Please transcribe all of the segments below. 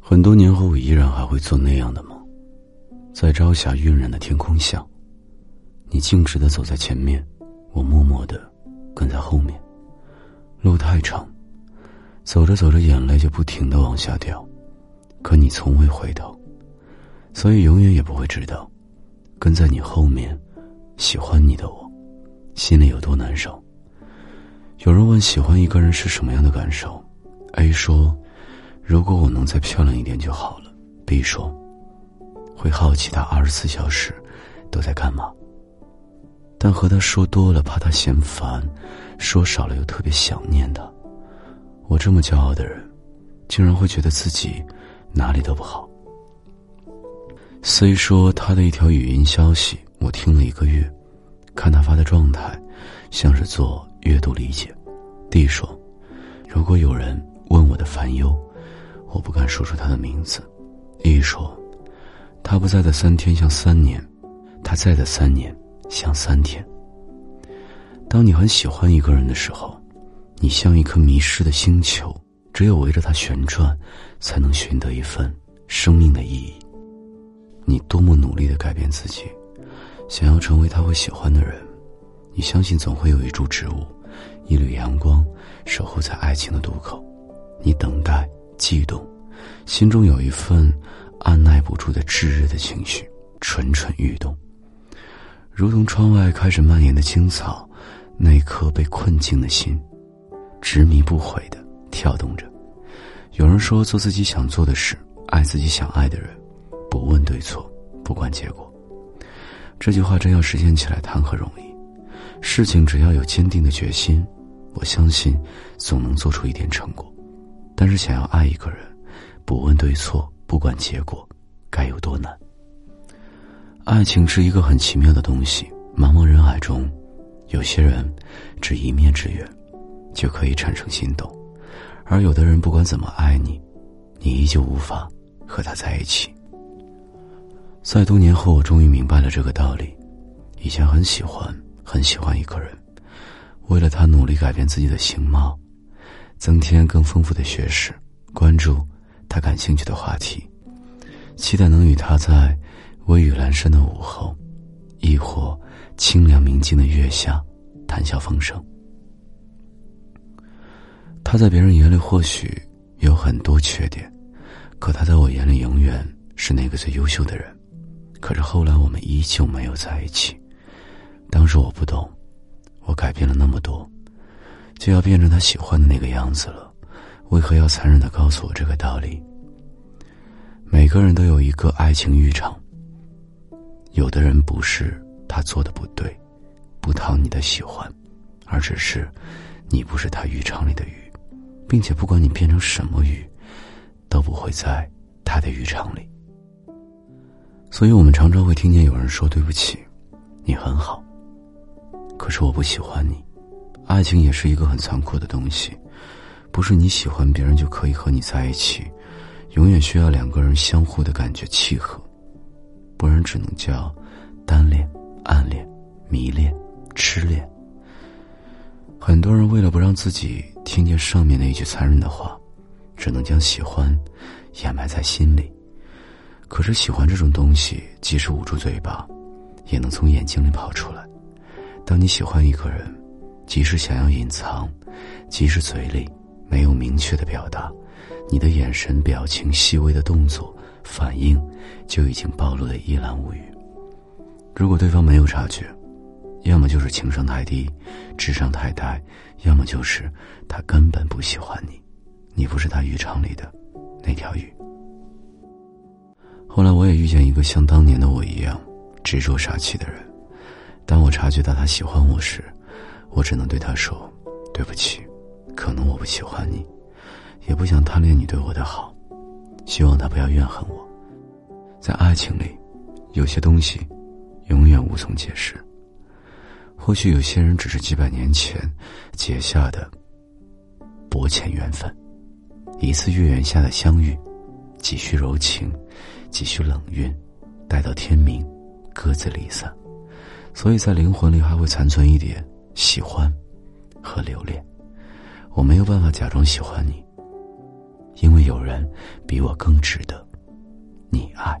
很多年后，我依然还会做那样的梦，在朝霞晕染的天空下，你径直的走在前面，我默默的跟在后面。路太长，走着走着，眼泪就不停的往下掉，可你从未回头，所以永远也不会知道，跟在你后面，喜欢你的我，心里有多难受。有人问喜欢一个人是什么样的感受，A 说，如果我能再漂亮一点就好了。B 说，会好奇他二十四小时都在干嘛。但和他说多了，怕他嫌烦；说少了，又特别想念他。我这么骄傲的人，竟然会觉得自己哪里都不好。C 说他的一条语音消息，我听了一个月，看他发的状态，像是做阅读理解。D 说，如果有人问我的烦忧，我不敢说出他的名字。E 说，他不在的三天像三年，他在的三年。像三天。当你很喜欢一个人的时候，你像一颗迷失的星球，只有围着它旋转，才能寻得一份生命的意义。你多么努力的改变自己，想要成为他会喜欢的人，你相信总会有一株植物，一缕阳光，守候在爱情的渡口。你等待，悸动，心中有一份按耐不住的炙热的情绪，蠢蠢欲动。如同窗外开始蔓延的青草，那颗被困境的心，执迷不悔的跳动着。有人说，做自己想做的事，爱自己想爱的人，不问对错，不管结果。这句话真要实现起来，谈何容易？事情只要有坚定的决心，我相信总能做出一点成果。但是，想要爱一个人，不问对错，不管结果，该有多难？爱情是一个很奇妙的东西，茫茫人海中，有些人只一面之缘，就可以产生心动，而有的人不管怎么爱你，你依旧无法和他在一起。在多年后，我终于明白了这个道理。以前很喜欢很喜欢一个人，为了他努力改变自己的形貌，增添更丰富的学识，关注他感兴趣的话题，期待能与他在。微雨阑珊的午后，亦或清凉明净的月下，谈笑风生。他在别人眼里或许有很多缺点，可他在我眼里永远是那个最优秀的人。可是后来我们依旧没有在一起。当时我不懂，我改变了那么多，就要变成他喜欢的那个样子了。为何要残忍的告诉我这个道理？每个人都有一个爱情浴场。有的人不是他做的不对，不讨你的喜欢，而只是你不是他浴场里的鱼，并且不管你变成什么鱼，都不会在他的浴场里。所以我们常常会听见有人说：“对不起，你很好。”可是我不喜欢你。爱情也是一个很残酷的东西，不是你喜欢别人就可以和你在一起，永远需要两个人相互的感觉契合。不然只能叫单恋、暗恋、迷恋、痴恋。很多人为了不让自己听见上面那一句残忍的话，只能将喜欢掩埋在心里。可是喜欢这种东西，即使捂住嘴巴，也能从眼睛里跑出来。当你喜欢一个人，即使想要隐藏，即使嘴里没有明确的表达，你的眼神、表情、细微的动作。反应就已经暴露的一览无余。如果对方没有察觉，要么就是情商太低，智商太呆，要么就是他根本不喜欢你，你不是他渔场里的那条鱼。后来我也遇见一个像当年的我一样执着傻气的人。当我察觉到他喜欢我时，我只能对他说：“对不起，可能我不喜欢你，也不想贪恋你对我的好。”希望他不要怨恨我。在爱情里，有些东西永远无从解释。或许有些人只是几百年前结下的薄浅缘分，一次月圆下的相遇，几许柔情，几许冷韵，待到天明，各自离散。所以在灵魂里还会残存一点喜欢和留恋。我没有办法假装喜欢你，因为有人比我更值得你爱。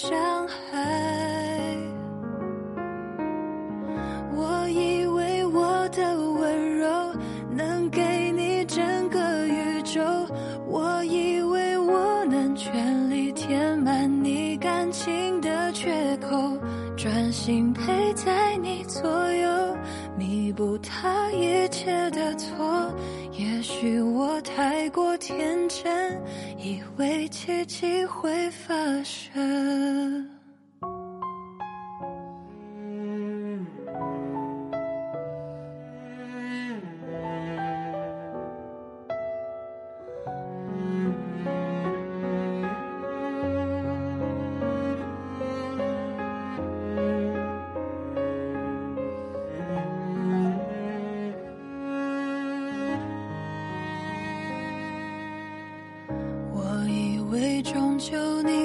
伤害。我以为我的温柔能给你整个宇宙，我以为我能全力填满你感情的。缺口，专心陪在你左右，弥补他一切的错。也许我太过天真，以为奇迹会发生。求你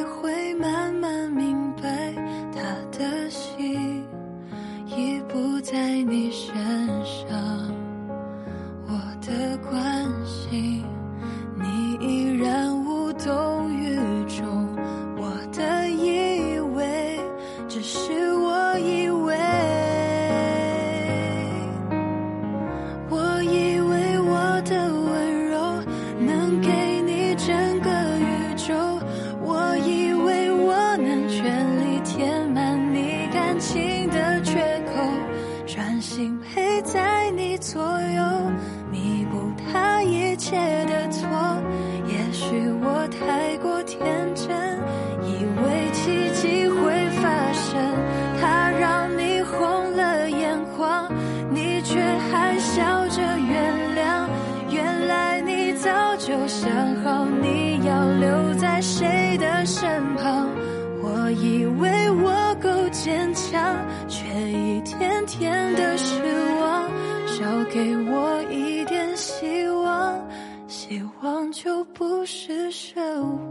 坚强，却一天天的失望。少给我一点希望，希望就不是奢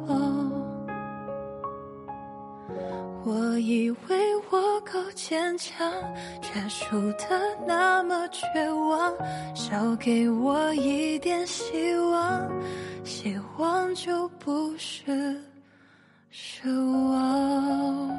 望。我以为我够坚强，却输得那么绝望。少给我一点希望，希望就不是。奢望。